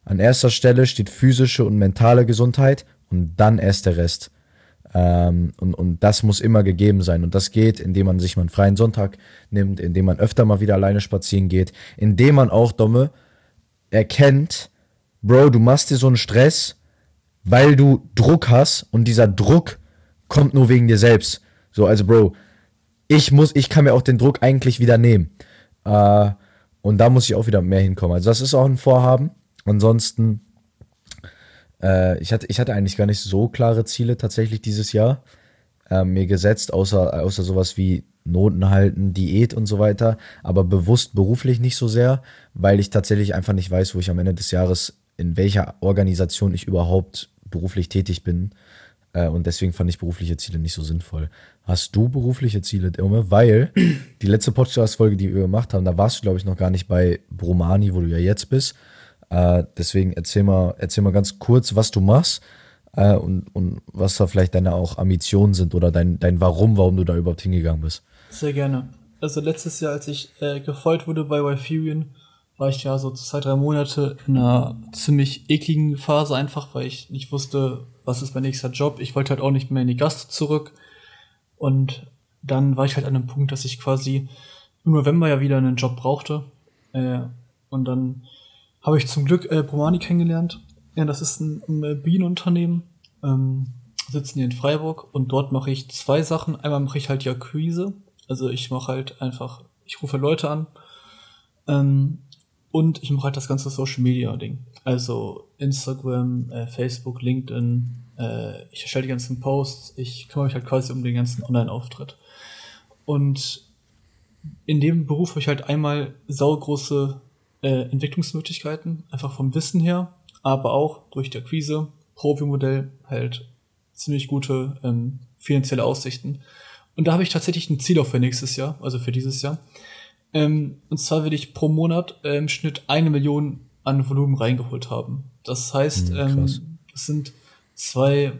Speaker 1: an erster Stelle steht physische und mentale Gesundheit und dann erst der Rest. Ähm, und, und das muss immer gegeben sein. Und das geht, indem man sich mal einen freien Sonntag nimmt, indem man öfter mal wieder alleine spazieren geht, indem man auch, Domme, erkennt, Bro, du machst dir so einen Stress, weil du Druck hast und dieser Druck kommt nur wegen dir selbst. So, also Bro, ich muss, ich kann mir auch den Druck eigentlich wieder nehmen. Äh, und da muss ich auch wieder mehr hinkommen. Also das ist auch ein Vorhaben. Ansonsten äh, ich, hatte, ich hatte eigentlich gar nicht so klare Ziele tatsächlich dieses Jahr äh, mir gesetzt, außer, außer sowas wie Noten halten, Diät und so weiter, aber bewusst beruflich nicht so sehr, weil ich tatsächlich einfach nicht weiß, wo ich am Ende des Jahres, in welcher Organisation ich überhaupt beruflich tätig bin. Äh, und deswegen fand ich berufliche Ziele nicht so sinnvoll. Hast du berufliche Ziele, Irme? Weil die letzte Podcast-Folge, die wir gemacht haben, da warst du, glaube ich, noch gar nicht bei Bromani, wo du ja jetzt bist. Äh, deswegen erzähl mal, erzähl mal ganz kurz, was du machst äh, und, und was da vielleicht deine auch Ambitionen sind oder dein, dein Warum, warum du da überhaupt hingegangen bist.
Speaker 2: Sehr gerne. Also letztes Jahr, als ich äh, gefeuert wurde bei Wyferian, war ich ja so zwei, drei Monate in einer ziemlich ekligen Phase einfach, weil ich nicht wusste, was ist mein nächster Job. Ich wollte halt auch nicht mehr in die Gast zurück. Und dann war ich halt an einem Punkt, dass ich quasi im November ja wieder einen Job brauchte. Äh, und dann habe ich zum Glück äh, Bromani kennengelernt. Ja, das ist ein, ein äh, Bienenunternehmen. Ähm, sitzen hier in Freiburg und dort mache ich zwei Sachen. Einmal mache ich halt die Akquise. Also ich mache halt einfach, ich rufe Leute an. Ähm, und ich mache halt das ganze Social Media Ding. Also Instagram, äh, Facebook, LinkedIn. Äh, ich erstelle die ganzen Posts. Ich kümmere mich halt quasi um den ganzen Online-Auftritt. Und in dem Beruf habe ich halt einmal saugroße äh, Entwicklungsmöglichkeiten, einfach vom Wissen her, aber auch durch die Akquise, Profi-Modell halt ziemlich gute ähm, finanzielle Aussichten. Und da habe ich tatsächlich ein Ziel auch für nächstes Jahr, also für dieses Jahr. Ähm, und zwar will ich pro Monat äh, im Schnitt eine Million an Volumen reingeholt haben. Das heißt, mhm, ähm, es sind zwei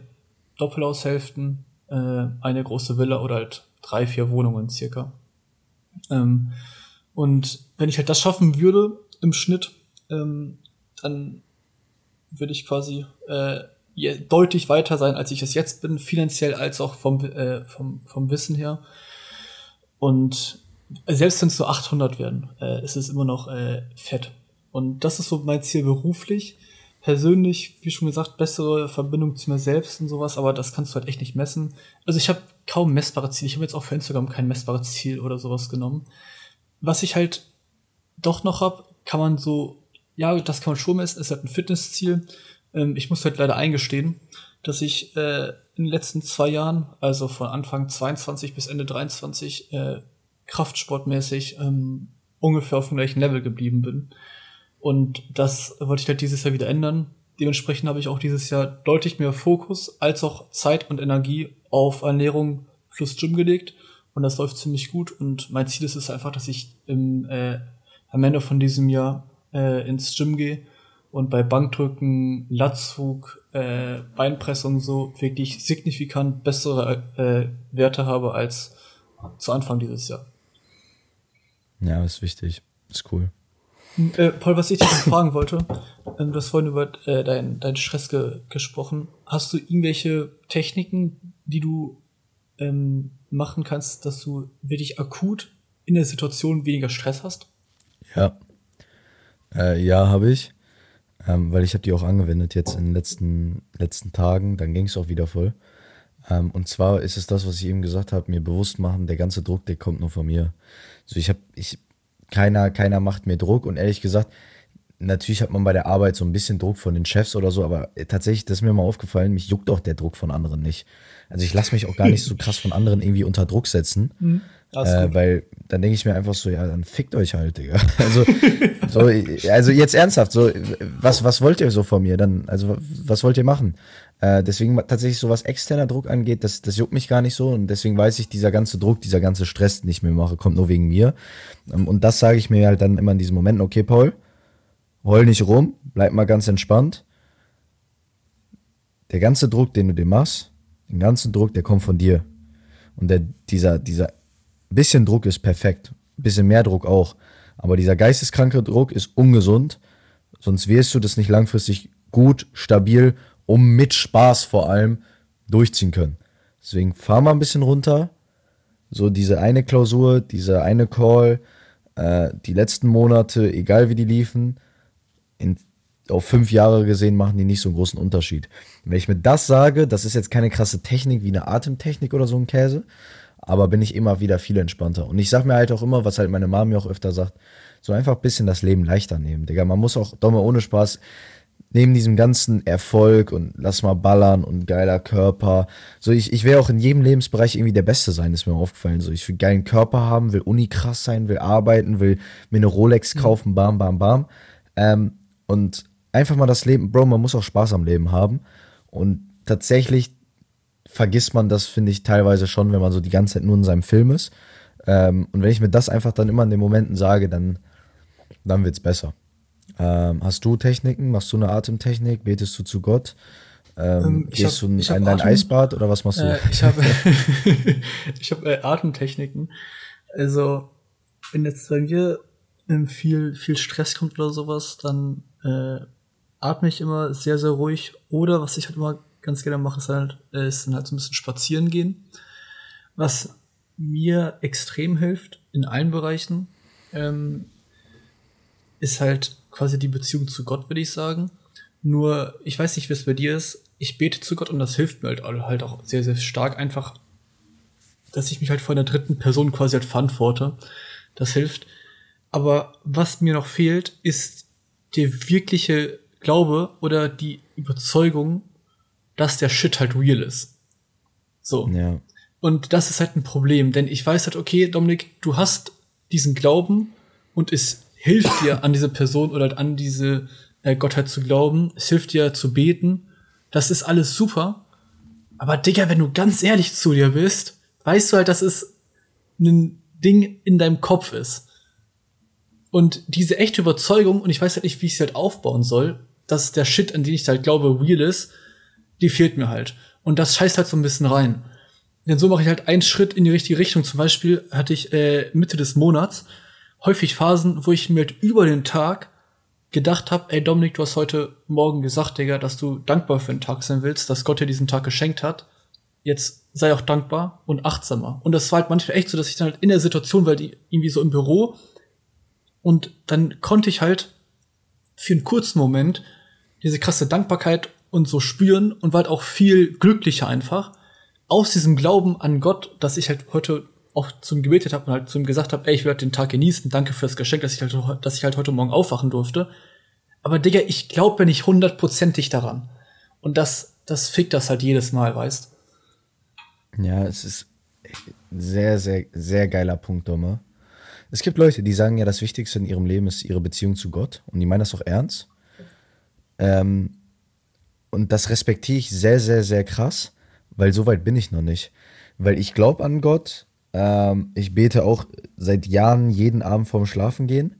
Speaker 2: Doppelhaushälften, äh, eine große Villa oder halt drei, vier Wohnungen circa. Ähm, und wenn ich halt das schaffen würde, im Schnitt, ähm, dann würde ich quasi äh, deutlich weiter sein, als ich es jetzt bin, finanziell als auch vom, äh, vom, vom Wissen her. Und selbst wenn es so 800 werden, äh, ist es immer noch äh, fett. Und das ist so mein Ziel beruflich. Persönlich, wie schon gesagt, bessere Verbindung zu mir selbst und sowas, aber das kannst du halt echt nicht messen. Also ich habe kaum messbare Ziele. Ich habe jetzt auch für Instagram kein messbares Ziel oder sowas genommen. Was ich halt doch noch hab, kann man so, ja, das kann man schon messen, ist halt ein Fitnessziel. Ähm, ich muss halt leider eingestehen, dass ich äh, in den letzten zwei Jahren, also von Anfang 22 bis Ende 23, äh, kraftsportmäßig ähm, ungefähr auf dem gleichen Level geblieben bin. Und das wollte ich halt dieses Jahr wieder ändern. Dementsprechend habe ich auch dieses Jahr deutlich mehr Fokus als auch Zeit und Energie auf Ernährung plus Gym gelegt. Und das läuft ziemlich gut. Und mein Ziel ist es einfach, dass ich im äh, am Ende von diesem Jahr äh, ins Gym gehe und bei Bankdrücken, Latzug, äh, Beinpresse und so wirklich signifikant bessere äh, Werte habe als zu Anfang dieses Jahr.
Speaker 1: Ja, ist wichtig. Ist cool.
Speaker 2: Äh, Paul, was ich dich fragen wollte, ähm, du hast vorhin über äh, deinen dein Stress ge gesprochen. Hast du irgendwelche Techniken, die du ähm, machen kannst, dass du wirklich akut in der Situation weniger Stress hast?
Speaker 1: Ja. Äh, ja, habe ich. Ähm, weil ich habe die auch angewendet jetzt in den letzten, letzten Tagen. Dann ging es auch wieder voll. Ähm, und zwar ist es das, was ich eben gesagt habe, mir bewusst machen, der ganze Druck, der kommt nur von mir. So, ich habe, ich, keiner, keiner macht mir Druck und ehrlich gesagt, natürlich hat man bei der Arbeit so ein bisschen Druck von den Chefs oder so, aber tatsächlich, das ist mir mal aufgefallen, mich juckt auch der Druck von anderen nicht. Also ich lasse mich auch gar nicht so krass von anderen irgendwie unter Druck setzen. Mhm. Äh, weil dann denke ich mir einfach so, ja, dann fickt euch halt, Digga. Also, so, also jetzt ernsthaft, so, was, was wollt ihr so von mir? Dann, also, was wollt ihr machen? Äh, deswegen tatsächlich so was externer Druck angeht, das, das juckt mich gar nicht so und deswegen weiß ich, dieser ganze Druck, dieser ganze Stress, den ich mir mache, kommt nur wegen mir. Ähm, und das sage ich mir halt dann immer in diesen Momenten, okay, Paul, heul nicht rum, bleib mal ganz entspannt. Der ganze Druck, den du dir machst, den ganzen Druck, der kommt von dir. Und der, dieser, dieser bisschen Druck ist perfekt, bisschen mehr Druck auch. Aber dieser geisteskranke Druck ist ungesund, sonst wirst du das nicht langfristig gut, stabil um mit Spaß vor allem durchziehen können. Deswegen fahr mal ein bisschen runter. So diese eine Klausur, dieser eine Call, äh, die letzten Monate, egal wie die liefen, in, auf fünf Jahre gesehen machen die nicht so einen großen Unterschied. Wenn ich mir das sage, das ist jetzt keine krasse Technik wie eine Atemtechnik oder so ein Käse, aber bin ich immer wieder viel entspannter. Und ich sag mir halt auch immer, was halt meine Mami auch öfter sagt, so einfach ein bisschen das Leben leichter nehmen, Digga. Man muss auch, doch mal ohne Spaß, neben diesem ganzen Erfolg und lass mal ballern und geiler Körper, so ich, ich will auch in jedem Lebensbereich irgendwie der Beste sein, ist mir aufgefallen. So ich will geilen Körper haben, will Uni krass sein, will arbeiten, will mir eine Rolex mhm. kaufen, bam, bam, bam. Ähm, und einfach mal das Leben, Bro, man muss auch Spaß am Leben haben. Und tatsächlich vergisst man das, finde ich, teilweise schon, wenn man so die ganze Zeit nur in seinem Film ist. Ähm, und wenn ich mir das einfach dann immer in den Momenten sage, dann, dann wird's besser. Ähm, hast du Techniken? Machst du eine Atemtechnik? Betest du zu Gott? Ähm, ähm gehst hab, du in dein Eisbad oder was machst du?
Speaker 2: Äh, ich habe ich hab, äh, Atemtechniken. Also, wenn jetzt bei mir ähm, viel, viel Stress kommt oder sowas, dann äh, atme ich immer sehr, sehr ruhig. Oder was ich halt immer ganz gerne mache, ist, halt, äh, ist dann halt so ein bisschen spazieren gehen. Was mir extrem hilft in allen Bereichen, ähm, ist halt quasi die Beziehung zu Gott, würde ich sagen. Nur, ich weiß nicht, wie es bei dir ist. Ich bete zu Gott und das hilft mir halt, halt auch sehr, sehr stark. Einfach, dass ich mich halt vor einer dritten Person quasi halt verantworte. Das hilft. Aber was mir noch fehlt, ist der wirkliche Glaube oder die Überzeugung, dass der Shit halt real ist. So. Ja. Und das ist halt ein Problem, denn ich weiß halt, okay, Dominik, du hast diesen Glauben und es hilft dir, an diese Person oder an diese äh, Gottheit zu glauben. Es hilft dir zu beten. Das ist alles super. Aber Digga, wenn du ganz ehrlich zu dir bist, weißt du halt, dass es ein Ding in deinem Kopf ist. Und diese echte Überzeugung, und ich weiß halt nicht, wie ich sie halt aufbauen soll, dass der Shit, an den ich halt glaube, real ist, die fehlt mir halt. Und das scheißt halt so ein bisschen rein. Denn so mache ich halt einen Schritt in die richtige Richtung. Zum Beispiel hatte ich äh, Mitte des Monats häufig Phasen, wo ich mir halt über den Tag gedacht habe, ey Dominik, du hast heute Morgen gesagt, Digga, dass du dankbar für den Tag sein willst, dass Gott dir diesen Tag geschenkt hat. Jetzt sei auch dankbar und achtsamer. Und das war halt manchmal echt so, dass ich dann halt in der Situation, weil die irgendwie so im Büro und dann konnte ich halt für einen kurzen Moment diese krasse Dankbarkeit und so spüren und war halt auch viel glücklicher einfach aus diesem Glauben an Gott, dass ich halt heute auch zum gebetet habe und halt zu ihm gesagt habe, ey, ich werde den Tag genießen, danke fürs Geschenk, dass ich halt, dass ich halt heute Morgen aufwachen durfte. Aber Digga, ich glaube ja nicht hundertprozentig daran. Und das, das fickt das halt jedes Mal, weißt?
Speaker 1: Ja, es ist sehr, sehr, sehr geiler Punkt, Domme. Es gibt Leute, die sagen ja, das Wichtigste in ihrem Leben ist ihre Beziehung zu Gott. Und die meinen das auch ernst. Ähm, und das respektiere ich sehr, sehr, sehr krass, weil so weit bin ich noch nicht. Weil ich glaube an Gott, ähm, ich bete auch seit Jahren jeden Abend vorm Schlafen gehen.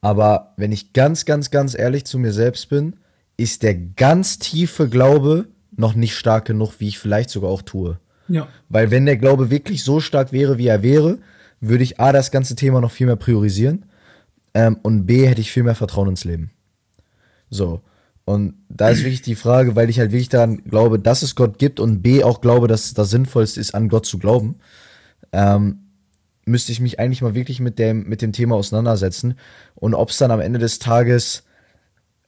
Speaker 1: Aber wenn ich ganz, ganz, ganz ehrlich zu mir selbst bin, ist der ganz tiefe Glaube noch nicht stark genug, wie ich vielleicht sogar auch tue. Ja. Weil wenn der Glaube wirklich so stark wäre, wie er wäre, würde ich A, das ganze Thema noch viel mehr priorisieren. Ähm, und B, hätte ich viel mehr Vertrauen ins Leben. So. Und da ist wirklich die Frage, weil ich halt wirklich daran glaube, dass es Gott gibt und B auch glaube, dass das Sinnvollste ist, an Gott zu glauben, ähm, müsste ich mich eigentlich mal wirklich mit dem, mit dem Thema auseinandersetzen. Und ob es dann am Ende des Tages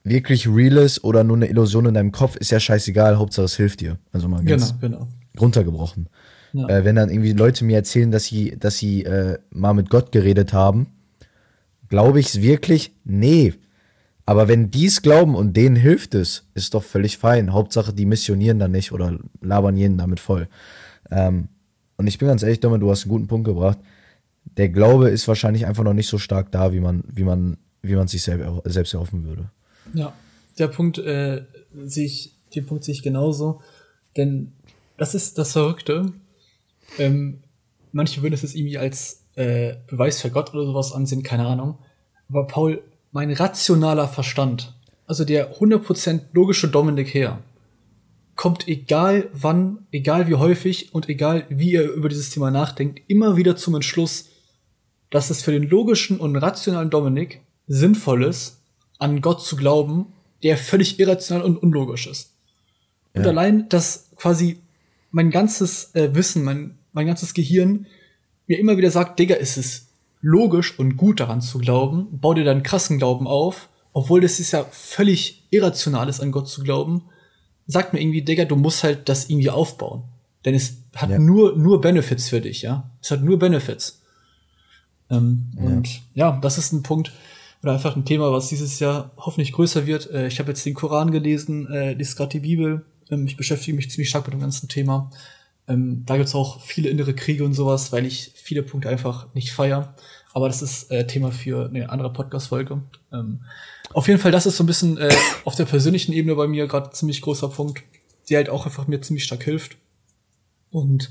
Speaker 1: wirklich real ist oder nur eine Illusion in deinem Kopf, ist ja scheißegal, Hauptsache es hilft dir. Also mal ganz
Speaker 2: Genau, genau.
Speaker 1: runtergebrochen.
Speaker 2: Ja.
Speaker 1: Äh, wenn dann irgendwie Leute mir erzählen, dass sie, dass sie äh, mal mit Gott geredet haben, glaube ich es wirklich? Nee. Aber wenn die es glauben und denen hilft es, ist doch völlig fein. Hauptsache, die missionieren dann nicht oder labern jeden damit voll. Ähm, und ich bin ganz ehrlich, Domme, du hast einen guten Punkt gebracht. Der Glaube ist wahrscheinlich einfach noch nicht so stark da, wie man, wie man, wie man sich selber, selbst erhoffen würde.
Speaker 2: Ja, der Punkt äh, sehe ich, den Punkt sehe ich genauso, denn das ist das Verrückte. Ähm, manche würden es jetzt irgendwie als äh, Beweis für Gott oder sowas ansehen, keine Ahnung. Aber Paul, mein rationaler Verstand, also der 100% logische Dominik her, kommt egal wann, egal wie häufig und egal wie ihr über dieses Thema nachdenkt, immer wieder zum Entschluss, dass es für den logischen und rationalen Dominik sinnvoll ist, an Gott zu glauben, der völlig irrational und unlogisch ist. Und
Speaker 1: Ja.
Speaker 2: allein, dass quasi mein ganzes äh, Wissen, mein, mein ganzes Gehirn mir immer wieder sagt, Digga, ist es logisch und gut daran zu glauben, bau dir dann krassen Glauben auf, obwohl das ist ja völlig irrational ist, an Gott zu glauben, sagt mir irgendwie, Digga, du musst halt das irgendwie aufbauen. Denn es hat
Speaker 1: Ja.
Speaker 2: nur, nur Benefits für dich, ja. Es hat nur Benefits. Ähm,
Speaker 1: Ja.
Speaker 2: Und ja, das ist ein Punkt oder einfach ein Thema, was dieses Jahr hoffentlich größer wird. Äh, ich habe jetzt den Koran gelesen, äh, lese gerade die Bibel. Ähm, ich beschäftige mich ziemlich stark mit dem ganzen Thema. Ähm, da gibt's auch viele innere Kriege und sowas, weil ich viele Punkte einfach nicht feier. Aber das ist äh, Thema für eine andere Podcast-Folge. Ähm, auf jeden Fall, das ist so ein bisschen äh, auf der persönlichen Ebene bei mir gerade ziemlich großer Punkt, der halt auch einfach mir ziemlich stark hilft. Und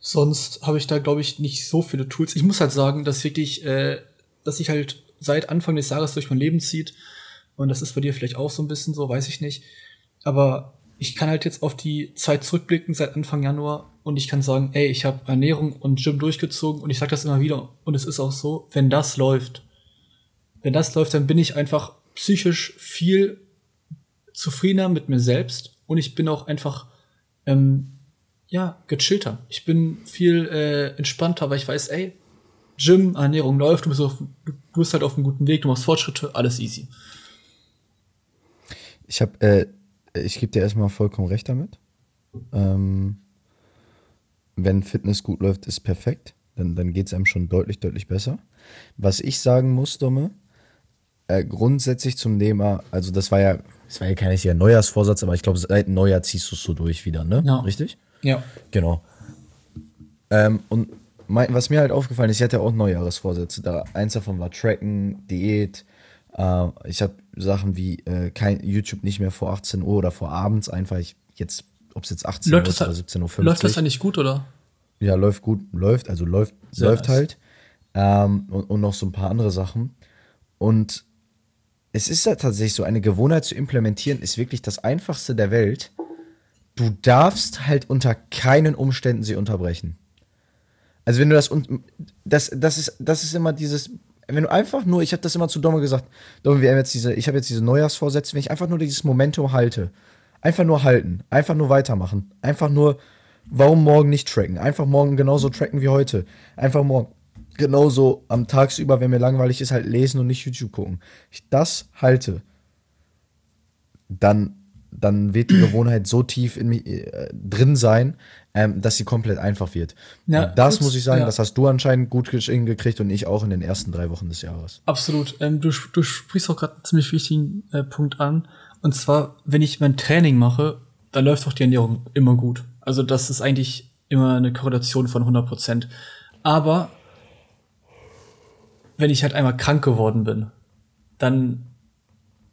Speaker 2: sonst habe ich da, glaube ich, nicht so viele Tools. Ich muss halt sagen, dass wirklich, äh, dass sich halt seit Anfang des Jahres durch mein Leben zieht. Und das ist bei dir vielleicht auch so ein bisschen so, weiß ich nicht. Aber ich kann halt jetzt auf die Zeit zurückblicken seit Anfang Januar und ich kann sagen, ey, ich habe Ernährung und Gym durchgezogen und ich sage das immer wieder und es ist auch so, wenn das läuft, wenn das läuft, dann bin ich einfach psychisch viel zufriedener mit mir selbst und ich bin auch einfach ähm, ja gechillter. Ich bin viel äh, entspannter, weil ich weiß, ey, Gym, Ernährung läuft, du bist, auf, du bist halt auf einem guten Weg, du machst Fortschritte, alles easy.
Speaker 1: Ich habe, äh, ich gebe dir erstmal vollkommen recht damit. Ähm, wenn Fitness gut läuft, ist perfekt. Dann, dann geht es einem schon deutlich, deutlich besser. Was ich sagen muss, Domme, äh, grundsätzlich zum Thema, also das war ja, das war ja kein richtiger Neujahrsvorsatz, aber ich glaube, seit Neujahr ziehst du es so durch wieder, ne?
Speaker 2: Ja.
Speaker 1: Richtig?
Speaker 2: Ja.
Speaker 1: Genau. Ähm, und mein, was mir halt aufgefallen ist, ich hatte auch Neujahresvorsätze. Da, eins davon war Tracken, Diät. Äh, ich habe Sachen wie äh, kein YouTube nicht mehr vor 18 Uhr oder vor abends einfach. Ich jetzt, ob es jetzt 18
Speaker 2: Läuft
Speaker 1: Uhr ist oder
Speaker 2: halt-
Speaker 1: 17.50 Uhr.
Speaker 2: läuft das eigentlich gut, oder?
Speaker 1: Ja, läuft gut, läuft, also läuft,
Speaker 2: Sehr
Speaker 1: läuft
Speaker 2: nice.
Speaker 1: halt. Ähm, und, und noch so ein paar andere Sachen. Und es ist ja tatsächlich so, eine Gewohnheit zu implementieren, ist wirklich das einfachste der Welt. Du darfst halt unter keinen Umständen sie unterbrechen. Also wenn du das und das, das ist, das ist immer dieses, wenn du einfach nur, ich habe das immer zu Domme gesagt, Domme, wir haben jetzt diese, ich habe jetzt diese Neujahrsvorsätze, wenn ich einfach nur dieses Momentum halte, einfach nur halten, einfach nur weitermachen, einfach nur, warum morgen nicht tracken, einfach morgen genauso tracken wie heute, einfach morgen genauso am Tagsüber, wenn mir langweilig ist, halt lesen und nicht YouTube gucken. Ich das halte, dann, dann wird die Gewohnheit so tief in mich äh, drin sein, ähm, dass sie komplett einfach wird.
Speaker 2: Ja,
Speaker 1: das
Speaker 2: kurz,
Speaker 1: muss ich sagen,
Speaker 2: ja.
Speaker 1: das hast du anscheinend gut hingekriegt und ich auch in den ersten drei Wochen des Jahres.
Speaker 2: Absolut. Ähm, du, du sprichst auch gerade einen ziemlich wichtigen äh, Punkt an. Und zwar, wenn ich mein Training mache, dann läuft auch die Ernährung immer gut. Also das ist eigentlich immer eine Korrelation von 100 Prozent. Aber wenn ich halt einmal krank geworden bin, dann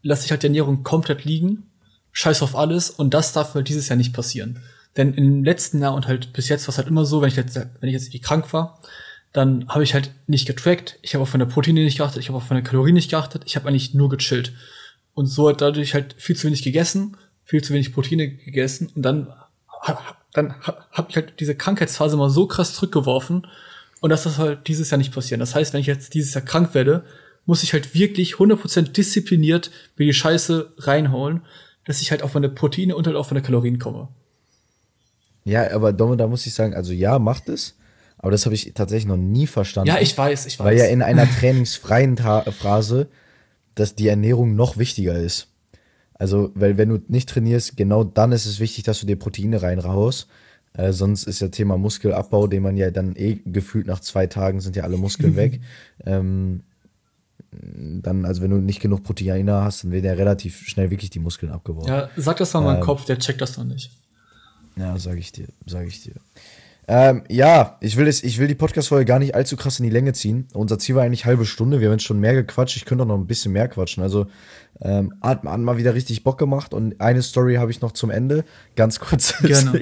Speaker 2: lasse ich halt die Ernährung komplett liegen, scheiß auf alles und das darf halt dieses Jahr nicht passieren. Denn im letzten Jahr und halt bis jetzt war es halt immer so, wenn ich jetzt, wenn ich jetzt irgendwie krank war, dann habe ich halt nicht getrackt, ich habe auf meine Proteine nicht geachtet, ich habe auf meine Kalorien nicht geachtet, ich habe eigentlich nur gechillt. Und so hat dadurch halt viel zu wenig gegessen, viel zu wenig Proteine gegessen und dann, dann ha- habe ich halt diese Krankheitsphase mal so krass zurückgeworfen und das ist halt dieses Jahr nicht passieren. Das heißt, wenn ich jetzt dieses Jahr krank werde, muss ich halt wirklich 100% diszipliniert mir die Scheiße reinhauen, dass ich halt auf meine Proteine und halt auf meine Kalorien komme.
Speaker 1: Ja, aber Domme, da muss ich sagen, also ja, macht es. Aber das habe ich tatsächlich noch nie verstanden.
Speaker 2: Ja, ich weiß, ich weiß.
Speaker 1: Weil ja in einer trainingsfreien Ta Phase, dass die Ernährung noch wichtiger ist. Also, weil wenn du nicht trainierst, genau dann ist es wichtig, dass du dir Proteine reinraust. Äh, sonst ist ja Thema Muskelabbau, den man ja dann eh gefühlt nach zwei Tagen sind ja alle Muskeln weg. Ähm, dann, also wenn du nicht genug Proteine hast, dann werden ja relativ schnell wirklich die Muskeln abgebaut.
Speaker 2: Ja, sag das mal ähm, meinem Kopf, der checkt das noch nicht.
Speaker 1: Ja, sag ich dir, sag ich dir. Ähm, ja, ich will, es, ich will die Podcast-Folge gar nicht allzu krass in die Länge ziehen. Unser Ziel war eigentlich halbe Stunde. Wir haben jetzt schon mehr gequatscht. Ich könnte auch noch ein bisschen mehr quatschen. Also ähm, hat, hat mal wieder richtig Bock gemacht. Und eine Story habe ich noch zum Ende. Ganz kurz. Gerne.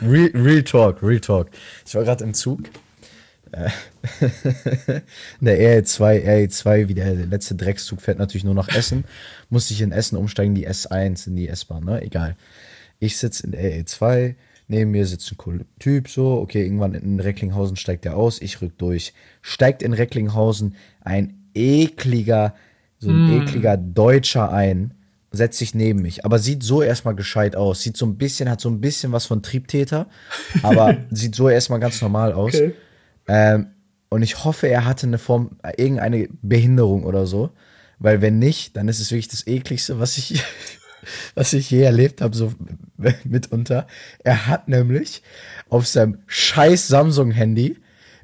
Speaker 1: real, real Talk, Real Talk. Ich war gerade im Zug. Der RE2, RE2, wie der letzte Dreckszug fährt natürlich nur nach Essen. Musste ich in Essen umsteigen, die S1 in die S-Bahn, ne? Egal. Ich sitze in der RE2 Neben mir sitzt ein cooler Typ, so, okay, irgendwann in Recklinghausen steigt er aus, ich rück durch. Steigt in Recklinghausen ein ekliger, so ein mm. ekliger Deutscher ein, setzt sich neben mich, aber sieht so erstmal gescheit aus. Sieht so ein bisschen, hat so ein bisschen was von Triebtäter, aber sieht so erstmal ganz normal aus. Okay. Ähm, und ich hoffe, er hatte eine Form, irgendeine Behinderung oder so. Weil wenn nicht, dann ist es wirklich das ekligste, was ich was ich je erlebt habe, so mitunter. Er hat nämlich auf seinem scheiß Samsung-Handy,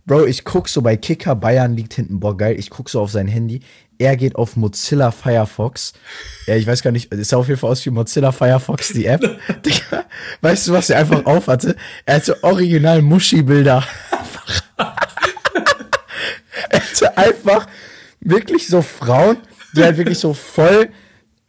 Speaker 1: Bro, ich guck so bei Kicker, Bayern liegt hinten, boah, geil, ich guck so auf sein Handy, er geht auf Mozilla Firefox. Ja, ich weiß gar nicht, es sah auf jeden Fall aus wie Mozilla Firefox, die App. Digga, weißt du, was er einfach auf hatte? Er hatte original Muschi-Bilder. er hatte einfach wirklich so Frauen, die halt wirklich so voll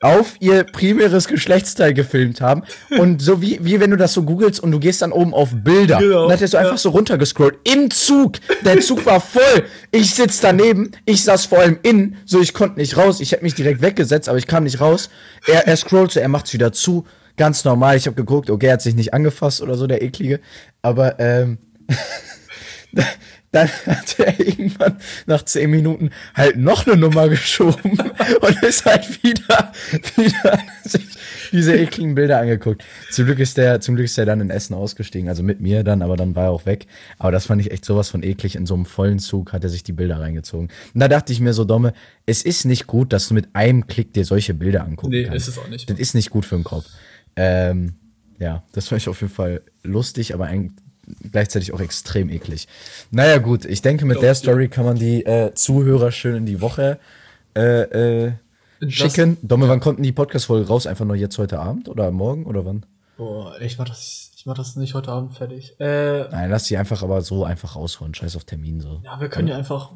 Speaker 1: auf ihr primäres Geschlechtsteil gefilmt haben. Und so wie, wie wenn du das so googelst und du gehst dann oben auf Bilder. Genau, und dann hättest du einfach so runtergescrollt. Im Zug. Der Zug war voll. Ich sitz daneben. Ich saß vor allem innen. So, ich konnte nicht raus. Ich hätte mich direkt weggesetzt, aber ich kam nicht raus. Er, er scrollt so, er macht's wieder zu. Ganz normal. Ich habe geguckt, okay, er hat sich nicht angefasst oder so, der eklige. Aber, ähm, dann hat er irgendwann nach zehn Minuten halt noch eine Nummer geschoben und ist halt wieder, wieder sich diese ekligen Bilder angeguckt. Zum Glück ist der, zum Glück ist der dann in Essen ausgestiegen, also mit mir dann, aber dann war er auch weg. Aber das fand ich echt sowas von eklig. In so einem vollen Zug hat er sich die Bilder reingezogen. Und da dachte ich mir so, Domme, es ist nicht gut, dass du mit einem Klick dir solche Bilder anguckst. Nee, kannst. ist es auch nicht. Das ist nicht gut für den Kopf. Ähm, ja, das fand ich auf jeden Fall lustig, aber eigentlich gleichzeitig auch extrem eklig. Naja, gut, ich denke, mit der Story kann man die äh, Zuhörer schön in die Woche äh, äh, schicken. Domme, wann kommt die Podcast-Folge raus? Einfach nur jetzt heute Abend oder morgen oder wann?
Speaker 2: Boah, ich mach das, ich mach das nicht heute Abend fertig.
Speaker 1: Äh, Nein, lass die einfach aber so einfach rausholen. Scheiß auf Termin so.
Speaker 2: Ja, wir können ja, ja einfach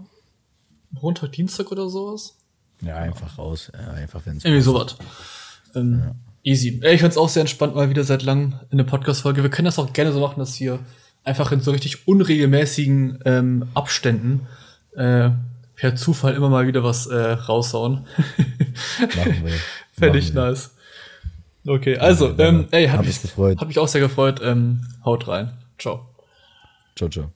Speaker 2: Montag, Dienstag oder sowas.
Speaker 1: Ja, einfach raus. Ja, einfach wenn es.
Speaker 2: Irgendwie sowas. Ähm, ja. Easy. Ich find's auch sehr entspannt, mal wieder seit langem in der Podcast-Folge. Wir können das auch gerne so machen, dass wir einfach in so richtig unregelmäßigen ähm, Abständen äh, per Zufall immer mal wieder was äh, raushauen. Machen wir. Fände ich nice. Okay, also, ähm, ey, hat, hab mich, hat mich auch sehr gefreut. Ähm, haut rein. Ciao.
Speaker 1: Ciao, ciao.